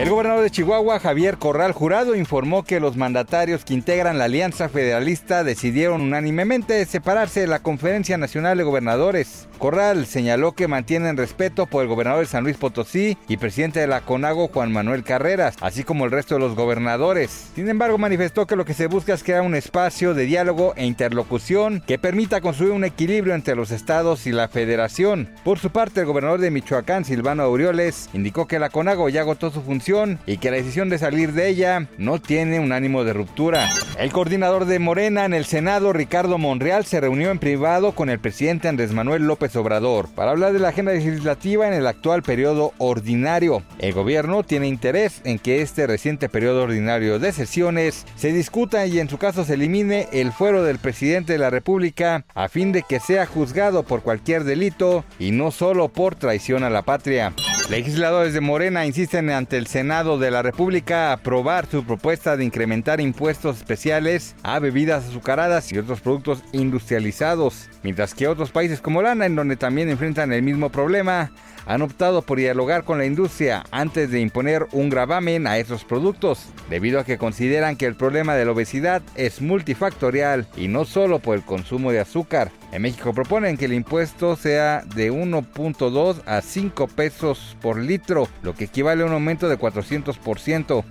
El gobernador de Chihuahua, Javier Corral Jurado, informó que los mandatarios que integran la Alianza Federalista decidieron unánimemente separarse de la Conferencia Nacional de Gobernadores. Corral señaló que mantienen respeto por el gobernador de San Luis Potosí y presidente de la CONAGO, Juan Manuel Carreras, así como el resto de los gobernadores. Sin embargo, manifestó que lo que se busca es crear un espacio de diálogo e interlocución que permita construir un equilibrio entre los estados y la federación. Por su parte, el gobernador de Michoacán, Silvano Aureoles, indicó que la CONAGO ya agotó su función y que la decisión de salir de ella no tiene un ánimo de ruptura. El coordinador de Morena en el Senado, Ricardo Monreal, se reunió en privado con el presidente Andrés Manuel López Obrador para hablar de la agenda legislativa en el actual periodo ordinario. El gobierno tiene interés en que este reciente periodo ordinario de sesiones se discuta y en su caso se elimine el fuero del presidente de la República a fin de que sea juzgado por cualquier delito y no solo por traición a la patria. Legisladores de Morena insisten ante el Senado de la República a aprobar su propuesta de incrementar impuestos especiales a bebidas azucaradas y otros productos industrializados, mientras que otros países como Holanda, en donde también enfrentan el mismo problema, han optado por dialogar con la industria antes de imponer un gravamen a esos productos, debido a que consideran que el problema de la obesidad es multifactorial y no solo por el consumo de azúcar. En México proponen que el impuesto sea de 1.2 a 5 pesos por litro, lo que equivale a un aumento de 400%.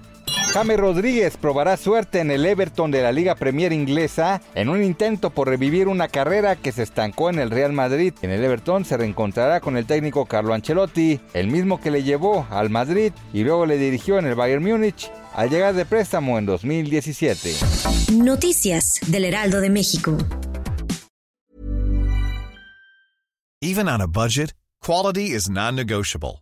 James Rodríguez probará suerte en el Everton de la Liga Premier inglesa en un intento por revivir una carrera que se estancó en el Real Madrid. En el Everton se reencontrará con el técnico Carlo Ancelotti, el mismo que le llevó al Madrid y luego le dirigió en el Bayern Múnich al llegar de préstamo en 2017. Noticias del Heraldo de México. Even on a budget, quality is non-negotiable.